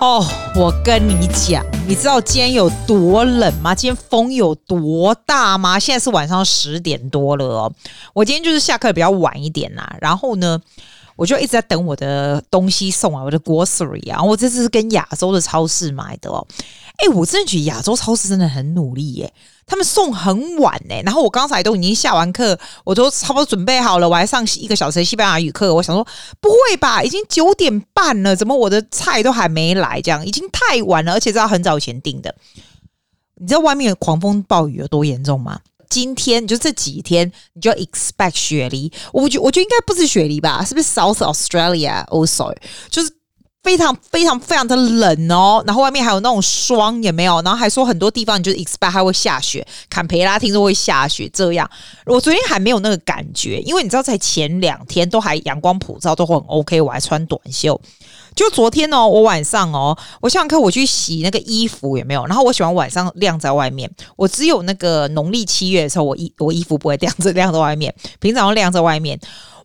哦，我跟你讲，你知道今天有多冷吗？今天风有多大吗？现在是晚上十点多了哦。我今天就是下课比较晚一点啦、然后呢，我就一直在等我的东西送啊，我的 grocery 啊。我这次是跟亚洲的超市买的哦。哎，我真的觉得亚洲超市真的很努力耶。他们送很晚呢、然后我刚才都已经下完课，我都差不多准备好了，我还上一个小时的西班牙语课。我想说，不会吧，已经九点半了，怎么我的菜都还没来？这样已经太晚了，而且是要很早以前订的。你知道外面狂风暴雨有多严重吗？今天就这几天，你就要 expect 雪梨。我觉我觉得应该不是雪梨吧？是不是 South Australia also 就是？非常非常非常的冷哦，然后外面还有那种霜，也没有，然后还说很多地方你就 expect 还会下雪，坎培拉听说会下雪，这样。我昨天还没有那个感觉，因为你知道在前两天都还阳光普照，都很 OK，我还穿短袖。就昨天哦，我晚上哦，我想想看我去洗那个衣服有没有，然后我喜欢晚上晾在外面，我只有那个农历七月的时候，我衣我衣服不会晾着晾在外面，平常晾在外面。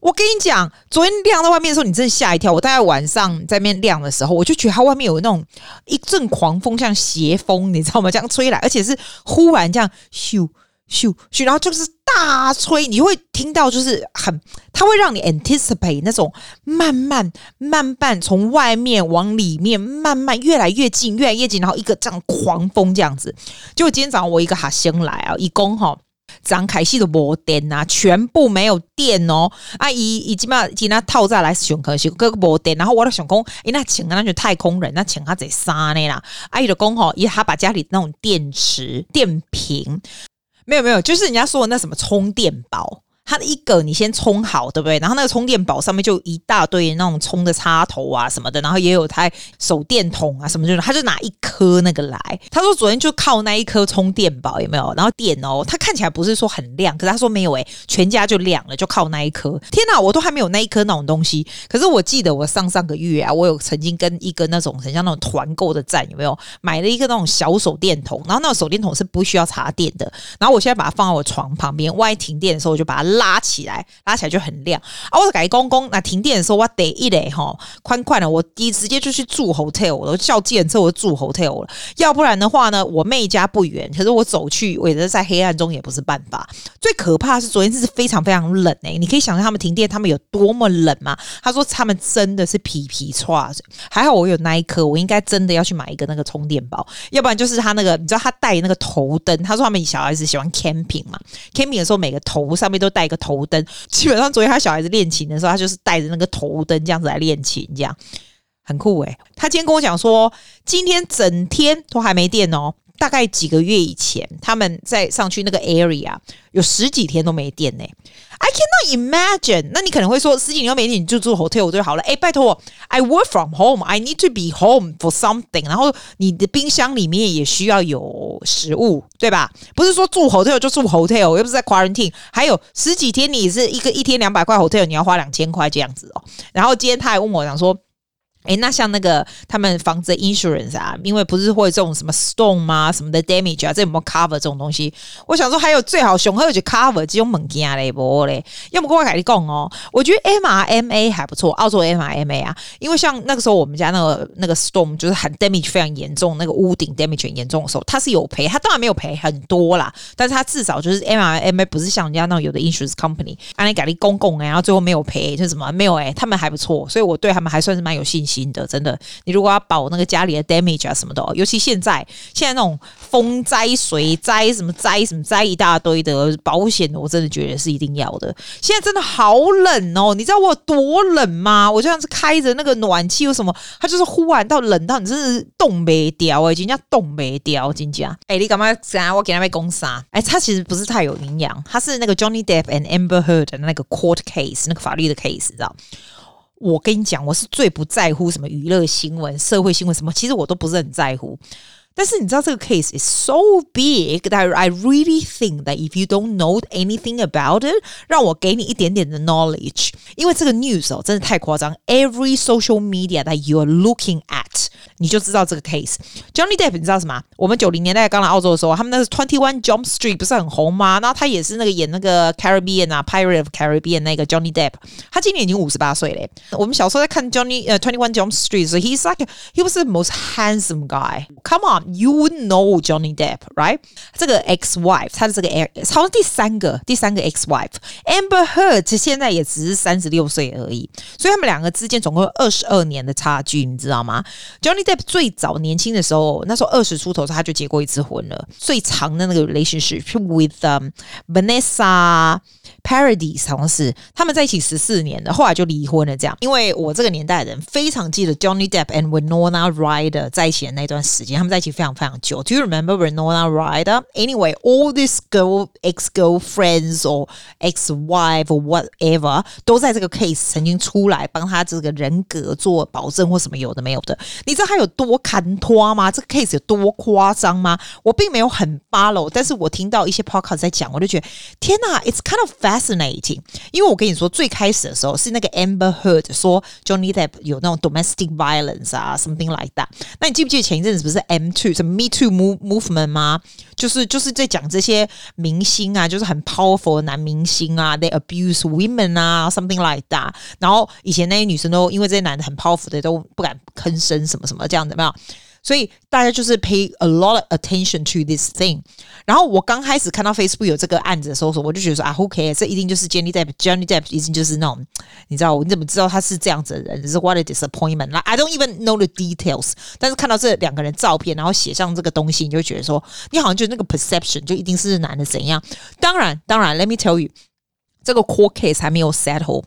我跟你讲，昨天晾在外面的时候，你真的吓一跳。我大概晚上在那晾的时候，我就觉得它外面有那种一阵狂风，像斜风，你知道吗？这样吹来，而且是忽然这样咻咻咻，然后就是大吹，你会听到就是很，它会让你 anticipate 那种慢慢慢慢从外面往里面慢慢越来越近，越来越近，然后一个这样狂风这样子。就今天早上我一个学生来啊，一公哈。张凯西的无电呐，全部没有电哦！啊，姨姨基本上今天套再来熊可惜各个无电，然后我都想讲，哎，那请那就太空人，那请他在啥呢啦？阿姨的公吼，伊他把家里那种电池电瓶没有没有，就是人家说的那什么充电宝。它的一个你先充好，对不对？然后那个充电宝上面就一大堆那种充的插头啊什么的，然后也有台手电筒啊什么的，他就拿一颗那个来。他说昨天就靠那一颗充电宝有没有？然后电哦，他看起来不是说很亮，可是他说没有诶、全家就亮了，就靠那一颗。天哪，我都还没有那一颗那种东西。可是我记得我上上个月啊，我有曾经跟一个那种很像那种团购的站有没有买了一个那种小手电筒，然后那个手电筒是不需要插电的。然后我现在把它放在我床旁边，万一停电的时候我就把它。拉起来，拉起来就很亮啊！我改公公，那停电的时候我得一得哈，宽宽的，我一直接就去住 hotel，我叫计程车我就住 hotel 了。要不然的话呢，我妹家不远，可是我走去，我也是在黑暗中也不是办法。最可怕的是昨天是非常非常冷哎、你可以想象他们停电，他们有多么冷吗？他说他们真的是皮皮剉，还好我有那一颗，我应该真的要去买一个那个充电宝，要不然就是他那个，你知道他带那个头灯，他说他们小孩子喜欢 camping 嘛，camping 的时候每个头上面都带一个头灯，基本上昨天他小孩子练琴的时候，他就是带着那个头灯这样子来练琴，这样。很酷诶、他今天跟我讲说，今天整天都还没电哦。大概几个月以前，他们在上去那个 area 有十几天都没电呢、I cannot imagine。那你可能会说，十几天都没电，你就住 hotel 就好了。哎，拜托，I work from home. I need to be home for something。然后你的冰箱里面也需要有食物，对吧？不是说住 hotel 就住 hotel，又不是在 quarantine。还有十几天，你是一个一天两百块 hotel，你要花两千块这样子哦。然后今天他还问我讲说。诶，那像那个他们房子的 insurance 啊，因为不是会这种什么 storm 吗？什么的 damage 啊，这有没有 cover 这种东西？我想说还有最好熊还有去 cover 这种物件嘞，不嘞？要么跟我改你讲哦，我觉得 MRMA 还不错，澳洲 MRMA 啊，因为像那个时候我们家那个那个 storm 就是很 damage 非常严重，那个屋顶 damage 很严重的时候，他是有赔，他当然没有赔很多啦，但是他至少就是 MRMA 不是像人家那种有的 insurance company，安利改利公共然后最后没有赔，就什么没有诶，他们还不错，所以我对他们还算是蛮有信心。新的真的，你如果要保那个家里的 damage 啊什么的，尤其现在现在那种风灾、水灾什么灾什么灾一大堆的保险，我真的觉得是一定要的。现在真的好冷哦，你知道我有多冷吗？我就像是开着那个暖气，为什么它就是忽然到冷到你真是冻没掉哎，人家冻没掉，真假？哎、你干嘛讲？我给他们攻杀？哎、欸，他其实不是太有营养，他是那个 Johnny Depp and Amber Heard 的那个 court case，那个法律的 case，知道？我跟你讲，我是最不在乎什么娱乐新闻、社会新闻什么，其实我都不是很在乎。但是你知道这个 case is so big that I really think that if you don't know anything about it，让我给你一点点的 knowledge，因为这个 news 哦真的太夸张。Every social media that you are looking at 你就知道这个 case。Johnny Depp，你知道什么？我们九零年代刚来澳洲的时候，他们那个 Twenty One Jump Street 不是很红吗？然后他也是那个演那个 Caribbean 啊，Pirate of Caribbean 那个 Johnny Depp，他今年已经五十八岁嘞。我们小时候在看 Johnny 呃 Twenty One Jump Street 时，He's like he was the most handsome guy. Come on, you would know Johnny Depp, right? 这个 ex-wife，他的这个 X，好像第三个第三个 ex-wife Amber Heard 现在也只是三十六岁而已，所以他们两个之间总共二十二年的差距，你知道吗？Johnny Johnny Depp 最早年轻的时候，那时候二十出头时他就结过一次婚了，最长的那个 relationship with、um, Vanessa Paradis 好像是他们在一起十四年了，后来就离婚了。这样，因为我这个年代的人非常记得 Johnny Depp and Winona Ryder 在一起的那段时间，他们在一起非常非常久。Do you remember Winona Ryder? Anyway, all these girl ex girlfriends or ex wife or whatever 都在这个 case 曾经出来帮他这个人格做保证或什么有的没有的。你知道他有多看拖吗？这个 case 有多夸张吗？我并没有很 follow，但是我听到一些 podcast 在讲，我就觉得天哪，it's kind of fascinating。因为我跟你说，最开始的时候是那个 Amber Heard 说 Johnny Depp 有那种 domestic violence 啊，something like that。那你记不记得前一阵子不是 M two 什么 Me Too movement 吗？就是就是在讲这些明星啊，就是很 powerful 的男明星啊，they abuse women 啊，something like that。然后以前那些女生都因为这些男的很 powerful 的都不敢吭声什么什么这样的，没有？所以大家就是 pay a lot of attention to this thing。然后我刚开始看到 Facebook 有这个案子的时候，我就觉得说啊，who cares？这一定就是 Johnny Depp，Johnny Depp 一定就是那种，你知道，你怎么知道他是这样子的人？是 what a disappointment。Like, I don't even know the details。但是看到这两个人照片，然后写上这个东西，你就觉得说，你好像就那个 perception 就一定是男的怎样？当然，当然，Let me tell you，这个 court case 还没有 settle。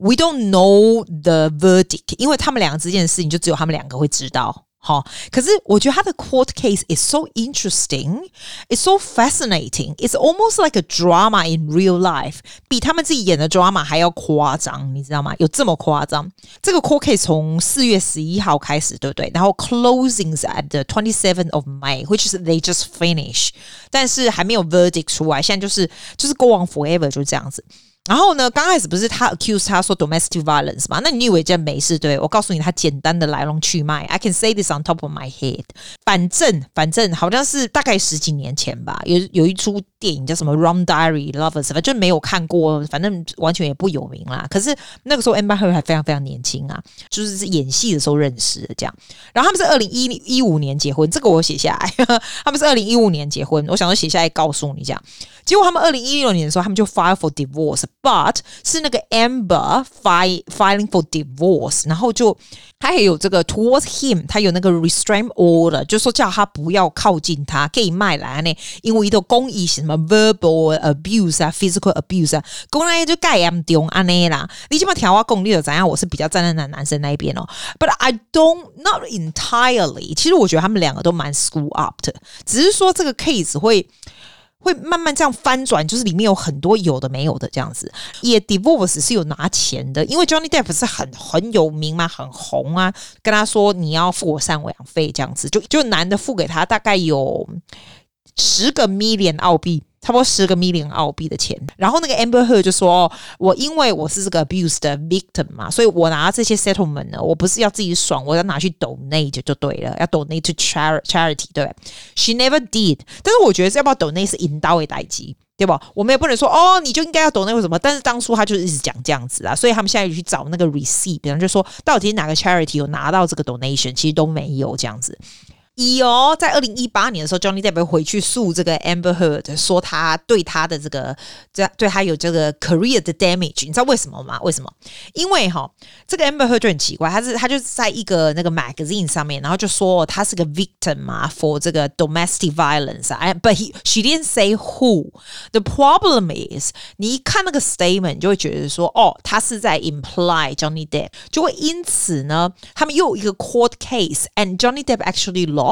We don't know the verdict，因为他们两个之间的事情就只有他们两个会知道。好，可是我觉得他的 court case is so interesting, it's so fascinating, it's almost like a drama in real life，比他们自己演的 drama 还要夸张，你知道吗？有这么夸张？这个 court case 从四月十一号开始，对不对？然后 closings at the twenty seventh of May，which is they just finish，但是还没有 verdict 出来，现在就是就是 go on forever，就这样子。 然后呢，刚开始不是他 accuse 他说 domestic violence 嘛？那你以为这没事？对，我告诉你，他简单的来龙去脉，I can say this on top of my head。反正反正好像是大概十几年前吧，有有一出电影叫什么《Rum Diary Lovers》，反正没有看过，反正完全也不有名啦。可是那个时候 Amber Heard 还非常非常年轻啊，就是演戏的时候认识的这样。然后他们是二零一一五年结婚，这个我写下来。他们是二零一五年结婚，我想说写下来告诉你这样。结果他们二零一六年的时候，他们就 file for divorce。But 是那个 Amber filing for divorce，然后就他还有这个 towards him，他有那个 restraint order，就说叫他不要靠近他，可以卖来呢，因为都公益什么 verbal abuse 啊，physical abuse 啊，公然就盖严重安内啦。你起码调话功力的怎样？我是比较站在那男生那一边哦。But I don't not entirely，其实我觉得他们两个都蛮 screw up 的，只是说这个 case 会。会慢慢这样翻转，就是里面有很多有的没有的这样子。也 divorce 是有拿钱的，因为 Johnny Depp 是很很有名嘛，很红啊。跟他说你要付我赡养费这样子，就就男的付给他大概有十个 million 澳币。差不多十个 million 澳币的钱，然后那个 Amber Heard 就说：“我因为我是这个 abuse 的 victim 嘛，所以我拿这些 settlement 呢，我不是要自己爽，我要拿去 donate 就对了，要 donate to charity，对。She never did，但是我觉得要不要 donate 是引导为代机，对吧？我们也不能说哦，你就应该要 donate 为什么？但是当初他就一直讲这样子啊，所以他们现在去找那个 receipt，比方就说到底哪个 charity 有拿到这个 donation，其实都没有这样子。”一哦，在二零一八年的时候，Johnny Depp 回去诉这个 Amber Heard，说他对他的这个这对他有这个 career 的 damage，你知道为什么吗？为什么？因为哈，这个 Amber Heard 就很奇怪，他是他就是在一个那个 magazine 上面，然后就说他是个 victim 嘛，for 这个 domestic violence 啊，but he she didn't say who。The problem is，你一看那个 statement，就会觉得说，哦，他是在 imply Johnny Depp，就会因此呢，他们又有一个 court case，and Johnny Depp actually lost，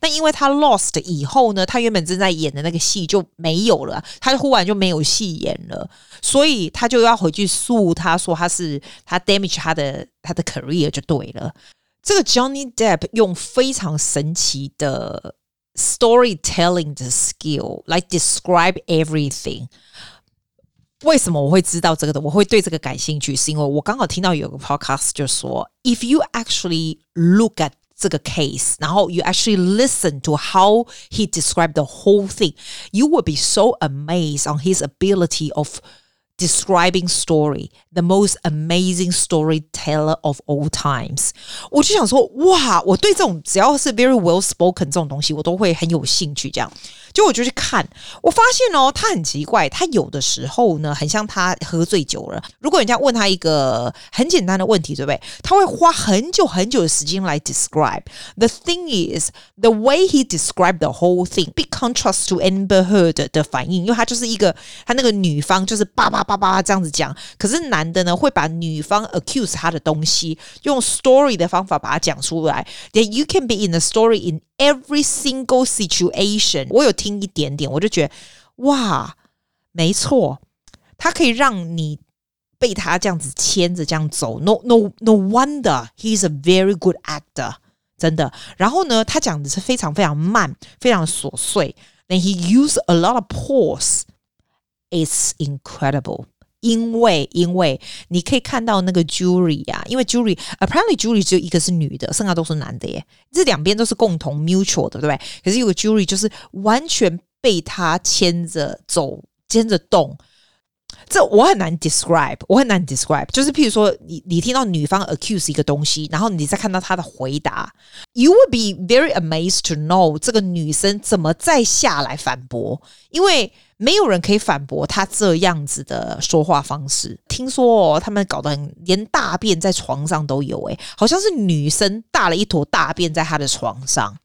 那因为他 lost 以后呢，他原本正在演的那个戏就没有了，他忽然就没有戏演了，所以他就要回去诉，他说他是他 damage 他的他的 career 就对了。这个 Johnny Depp 用非常神奇的 storytelling 的 skill 来 describe everything。为什么我会知道这个的？我会对这个感兴趣，是因为我刚好听到有个 podcast 就说，if you actually look at 这个 case，然后 you actually listen to how he described the whole thing, you would be so amazed on his ability of describing story, the most amazing storyteller of all times。我就想说，哇，我对这种只要是 very well spoken 这种东西，我都会很有兴趣。这样， 就我就去看，我发现哦，他很奇怪，他有的时候呢，很像他喝醉酒了。如果人家问他一个很简单的问题，对不对？他会花很久很久的时间来 describe。The thing is, the way he described the whole thing, big contrast to Amber Heard 的反应，因为他就是一个他那个女方就是叭叭。叭叭这样子讲，可是男的呢会把女方 accuse 他的东西，用 story 的方法把它讲出来。That you can be in a story in every single situation。我有听一点点，我就觉得哇，没错，他可以让你被他这样子牵着这样走。No no no wonder he's a very good actor，真的。然后呢，他讲的是非常非常慢，非常琐碎。Then he used a lot of pause。It's incredible， 因为因为你可以看到那个 jury 呀、啊，因为 jury apparently jury 只有一个是女的，剩下都是男的耶。这两边都是共同 mutual 的，对不对？可是有个 jury 就是完全被他牵着走，牵着动。这我很难 describe，我很难 describe。就是譬如说，你你听到女方 accuse 一个东西，然后你再看到她的回答，you would be very amazed to know 这个女生怎么再下来反驳，因为没有人可以反驳她这样子的说话方式。听说哦，他们搞得很，连大便在床上都有，诶，好像是女生大了一坨大便在她的床上。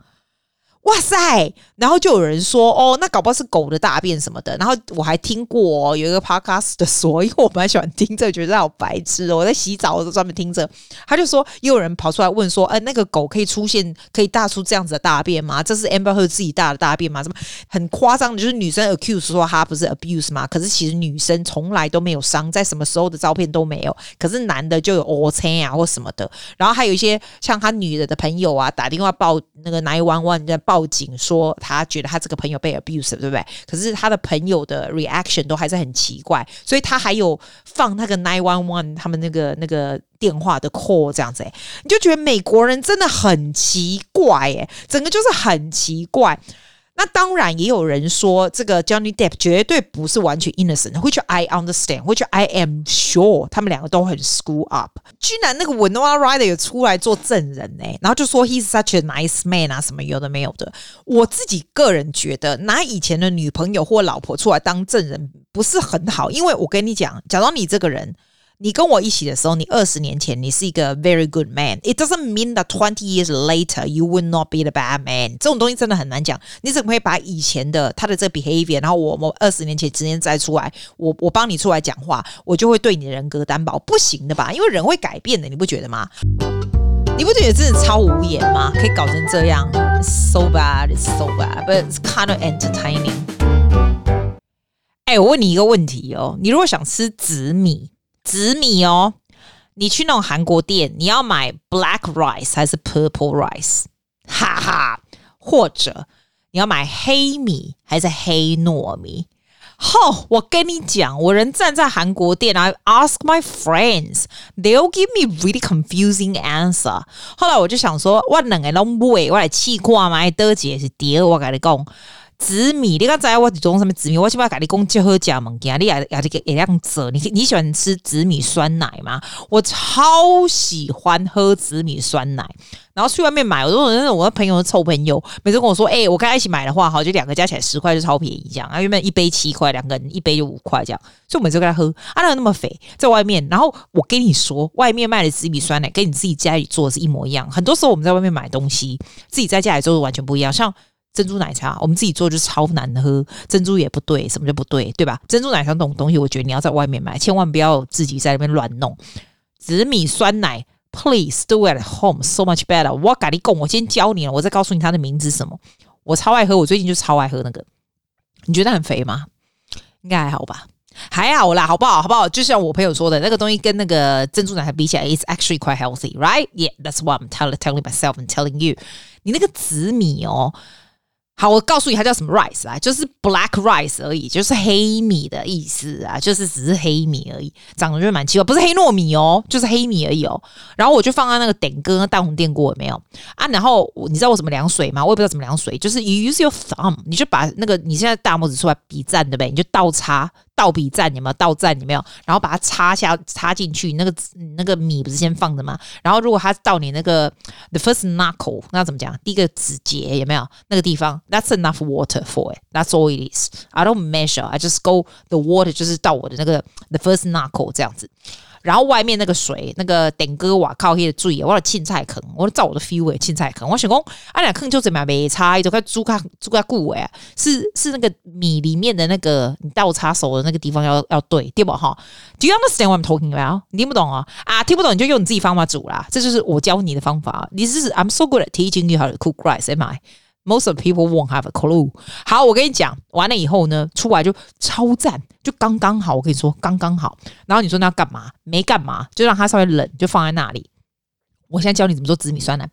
哇塞！然后就有人说哦，那搞不好是狗的大便什么的。然后我还听过、哦、有一个 podcast 的说，因为我蛮喜欢听这，觉得好白痴哦。我在洗澡的时候专门听着，他就说，也有人跑出来问说，哎，那个狗可以出现，可以大出这样子的大便吗？这是 Amber Heard 自己大的大便吗？什么很夸张的，就是女生 accuse 说她不是 abuse 吗？可是其实女生从来都没有伤，在什么时候的照片都没有。可是男的就有 O C 啊或什么的。然后还有一些像他女的的朋友啊，打电话报那个911在报。报警说他觉得他这个朋友被 abuse，对不对？可是他的朋友的 reaction 都还是很奇怪，所以他还有放那个 nine one one 他们那个那个电话的 call 这样子，你就觉得美国人真的很奇怪，哎，整个就是很奇怪。那当然也有人说，这个 Johnny Depp 绝对不是完全 innocent，which I understand，which I am sure，他们两个都很 screw up。居然那个 Winona Ryder 有出来做证人呢，然后就说 he's such a nice man 啊，什么有的没有的。我自己个人觉得，拿以前的女朋友或老婆出来当证人不是很好，因为我跟你讲，假如你这个人。你跟我一起的时候，你二十年前你是一个 very good man。It doesn't mean that twenty years later you will not be the bad man。这种东西真的很难讲。你怎么会把以前的他的这 behavior，然后我我二十年前直接再出来，我我帮你出来讲话，我就会对你的人格担保？不行的吧？因为人会改变的，你不觉得吗？你不觉得真的超无言吗？可以搞成这样 So bad, so bad, but it's kind of entertaining。哎，我问你一个问题哦，你如果想吃紫米？紫米哦，你去那种韩国店，你要买 black rice 还是 purple rice？哈哈，或者你要买黑米还是黑糯米？吼，我跟你讲，我人站在韩国店，I ask my friends，they'll give me really confusing answer。后来我就想说，我两个都不会，我来试看嘛，得解是第二，我跟你讲。紫米，你刚才我种什么紫米？我起码跟你讲结合加盟家，你也也这个也这样子。你你喜欢吃紫米酸奶吗？我超喜欢喝紫米酸奶。然后去外面买，我都那种我的朋友的臭朋友，每次跟我说：“哎、欸，我跟他一起买的话，好，就两个加起来十块就超便宜，这样。啊，原本一杯七块，两个人一杯就五块，这样。所以我每次跟他喝，啊，那那么肥，在外面。然后我跟你说，外面卖的紫米酸奶跟你自己家里做的是一模一样。很多时候我们在外面买东西，自己在家里做的完全不一样。像。珍珠奶茶，我们自己做就超难喝，珍珠也不对，什么就不对，对吧？珍珠奶茶这种东西，我觉得你要在外面买，千万不要自己在那边乱弄。紫米酸奶，Please do it at home, so much better。我跟你讲，我先教你了，我再告诉你它的名字什么。我超爱喝，我最近就超爱喝那个。你觉得很肥吗？应该还好吧，还好啦，好不好？好不好？就像我朋友说的，那个东西跟那个珍珠奶茶比起来，it's actually quite healthy, right? Yeah, that's what I'm telling telling myself and telling you。你那个紫米哦。好，我告诉你，它叫什么 rice 啊？就是 black rice 而已，就是黑米的意思啊，就是只是黑米而已，长得就蛮奇怪，不是黑糯米哦，就是黑米而已哦。然后我就放在那个电锅、大红电锅有没有啊？然后你知道我怎么量水吗？我也不知道怎么量水，就是 use your thumb，你就把那个你现在大拇指出来比赞对不对？你就倒插。倒笔蘸有没有？倒蘸有没有？然后把它插下插进去，那个那个米不是先放的吗？然后如果它到你那个 the first knuckle，那怎么讲？第一个指节有没有那个地方？That's enough water for it. That's all it is. I don't measure. I just go the water，就是到我的那个 the first knuckle 这样子。然后外面那个水，那个点哥瓦靠黑的注意，我的青菜坑，我照我的 feel 诶，青菜坑。我想讲，啊俩坑就怎么样没差，就快猪卡猪卡固诶，是是那个米里面的那个你倒插手的那个地方要要对对不哈？Do you understand what I'm talking about？你听不懂啊？啊，听不懂你就用你自己方法煮啦，这就是我教你的方法。你是 I'm so good at teaching you how to cook rice，am I？Most of people won't have a clue。好，我跟你讲，完了以后呢，出来就超赞，就刚刚好。我跟你说，刚刚好。然后你说那要干嘛？没干嘛，就让它稍微冷，就放在那里。我现在教你怎么做紫米酸奶。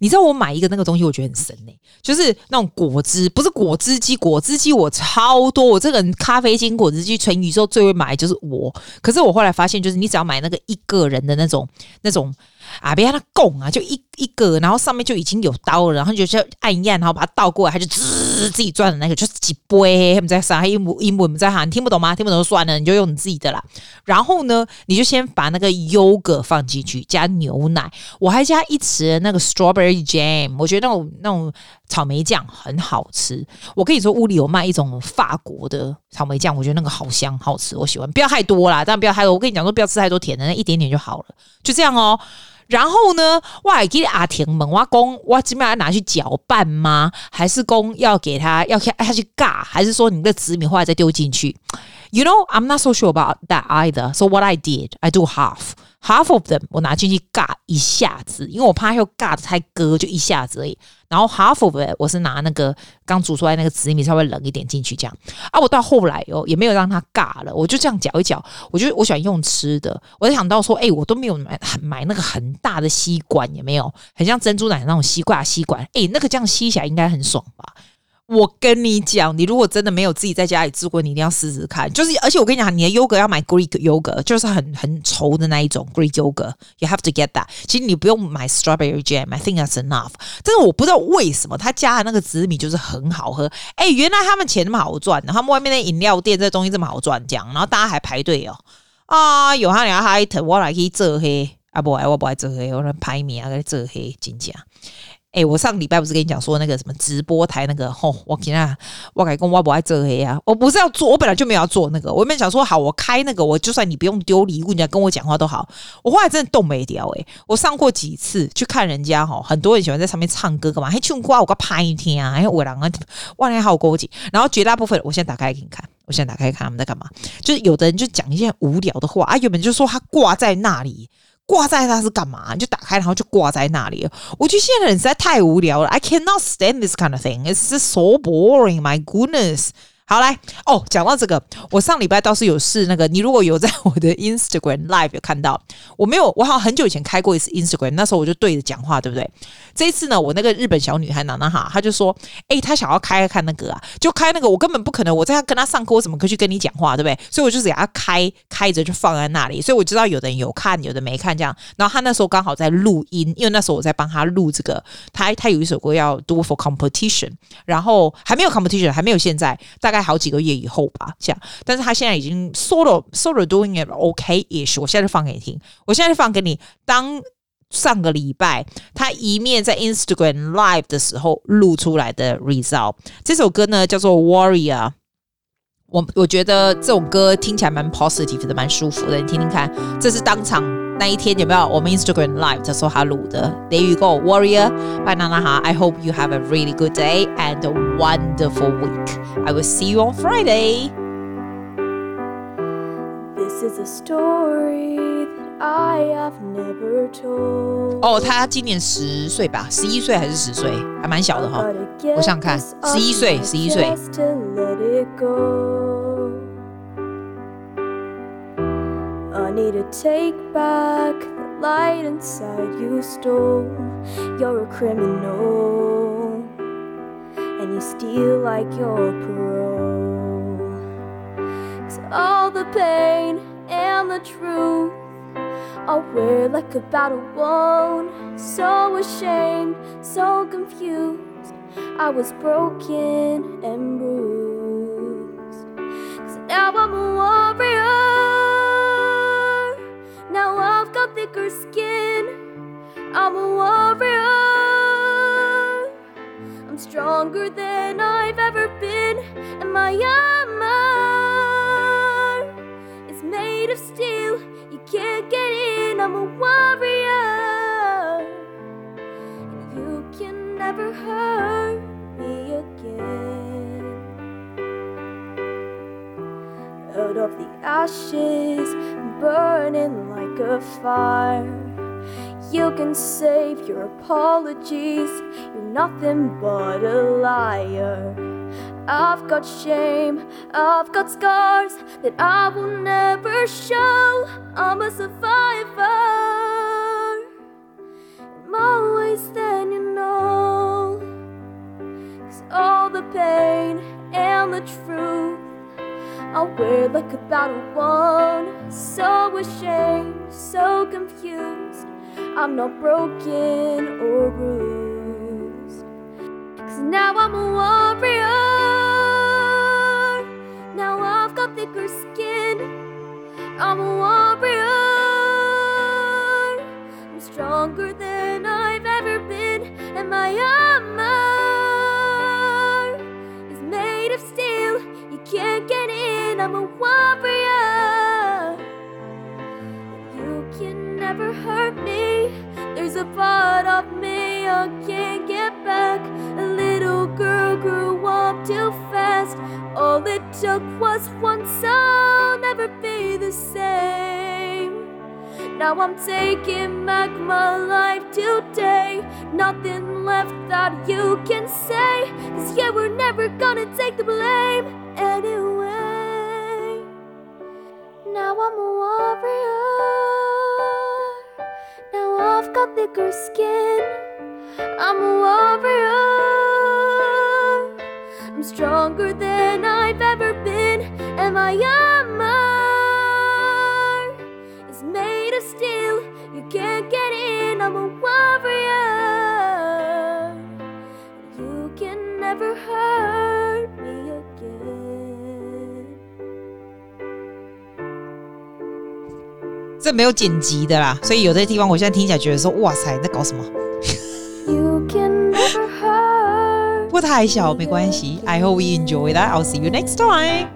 你知道我买一个那个东西，我觉得很神呢、就是那种果汁，不是果汁机，果汁机我超多。我这个人咖啡机、果汁机，全宇宙最会买就是我。可是我后来发现，就是你只要买那个一个人的那种那种。啊，别让它拱啊，就一一个，然后上面就已经有刀了，然后就就按一按，然后把它倒过来，它就滋自己转的那个，就是几杯。他们在上英文英文在喊，你听不懂吗？听不懂就算了，你就用你自己的啦。然后呢，你就先把那个优格放进去，加牛奶，我还加一匙那个 strawberry jam，我觉得那种那种草莓酱很好吃。我跟你说，屋里有卖一种法国的草莓酱，我觉得那个好香好吃，我喜欢。不要太多啦，但不要太多。我跟你讲说，不要吃太多甜的，那一点点就好了，就这样哦。然后呢，我还给阿婷问我公，我今天要拿去搅拌吗？还是讲要给他要给他去尬？还是说你的紫米后来再丢进去？You know, I'm not so sure about that either. So what I did, I do half. Half of them 我拿进去尬一下子，因为我怕又尬得太割，就一下子而已。然后 half of it 我是拿那个刚煮出来那个紫米稍微冷一点进去这样。啊，我到后来哦也没有让它尬了，我就这样搅一搅。我就我喜欢用吃的，我就想到说，哎，我都没有买买那个很大的吸管，也没有很像珍珠奶那种吸挂吸管。哎，那个这样吸起来应该很爽吧？我跟你讲，你如果真的没有自己在家里做过，你一定要试试看。就是，而且我跟你讲，你的优格要买 Greek YOGA，就是很很稠的那一种 Greek YOGA。You have to get that。其实你不用买 strawberry jam，I think that's enough。但是我不知道为什么他加的那个紫米就是很好喝。哎，原来他们钱那么好赚，他们外面的饮料店这东西这么好赚，这样，然后大家还排队哦。啊，有他俩还特我来去做黑，啊不爱我不爱做黑，我来排名啊，来做黑，真假。哎、我上个礼拜不是跟你讲说那个什么直播台那个吼，我今天我改跟我不爱做黑啊，我不是要做，我本来就没有要做那个，我原本想说好，我开那个，我就算你不用丢礼物，你来跟我讲话都好。我后来真的动没掉哎，我上过几次去看人家哈，很多人喜欢在上面唱歌干嘛？还唱歌我个拍一天啊，还有我两个万年好高级，然后绝大部分我现在打开给你看，我现在打开看他们在干嘛，就是有的人就讲一些无聊的话啊，原本就说他挂在那里。挂在那是干嘛？你就打开，然后就挂在那里。我觉得现在的人实在太无聊了。I cannot stand this kind of thing. It's just so boring. My goodness. 好来哦，讲到这个，我上礼拜倒是有试那个。你如果有在我的 Instagram Live 有看到，我没有，我好像很久以前开过一次 Instagram，那时候我就对着讲话，对不对？这一次呢，我那个日本小女孩娜娜哈，她就说，诶，她想要开看那个啊，就开那个，我根本不可能，我在跟她上课，我怎么可以去跟你讲话，对不对？所以我就只给她开开着，就放在那里。所以我知道有的人有看，有的没看这样。然后她那时候刚好在录音，因为那时候我在帮她录这个，她她有一首歌要 do for competition，然后还没有 competition，还没有现在大。大概好几个月以后吧，这样，但是他现在已经 sort of sort of doing it OK-ish。我现在就放给你听，我现在就放给你。当上个礼拜他一面在 Instagram Live 的时候录出来的 result，这首歌呢叫做 Warrior。我我觉得这种歌听起来蛮 positive 的，蛮舒服的。你听听看，这是当场那一天有没有？我们 Instagram Live 的时候他录的。There you go, Warrior by Nana Ha. I hope you have a really good day and a wonderful week. I will see you on Friday. This is a story that I have never told. 哦，他今年十岁吧，十一岁还是十岁，还蛮小的哈。我想想看，十一岁，十一岁。Need to take back the light inside you stole. You're a criminal. And you steal like your parole. Cause all the pain and the truth I'll wear like a battle wound. So ashamed, so confused. I was broken and bruised. Cause now I'm a warrior. I've got thicker skin. I'm a warrior. I'm stronger than I've ever been. And my armor is made of steel. You can't get in. I'm a warrior. You can never hurt me again. Out of the ashes, burning like a fire. You can save your apologies. You're nothing but a liar. I've got shame, I've got scars that I will never show. I'm a survivor. Like a battle. So ashamed, so confused. I'm not broken or bruised. Cause now I'm a warrior. Now I've got thicker skin. I'm a warrior. I'm stronger than I've ever been. And my armor is made of steel. You can't get in. I'm a I can't get back. A little girl grew up too fast. All it took was one, so never be the same. Now I'm taking back my life today. Nothing left that you can say. Cause yeah, we're never gonna take the blame anyway. Now I'm a warrior. Now I've got thicker skin. I'm a warrior. I'm stronger than I've ever been. And my armor is made of steel. You can't get in. I'm a warrior. You can never hurt me again. 这没有剪辑的啦，所以有的地方我现在听起来觉得说，哇塞，你在搞什么？ 不过太小没关系。I hope you enjoy that. I'll see you next time.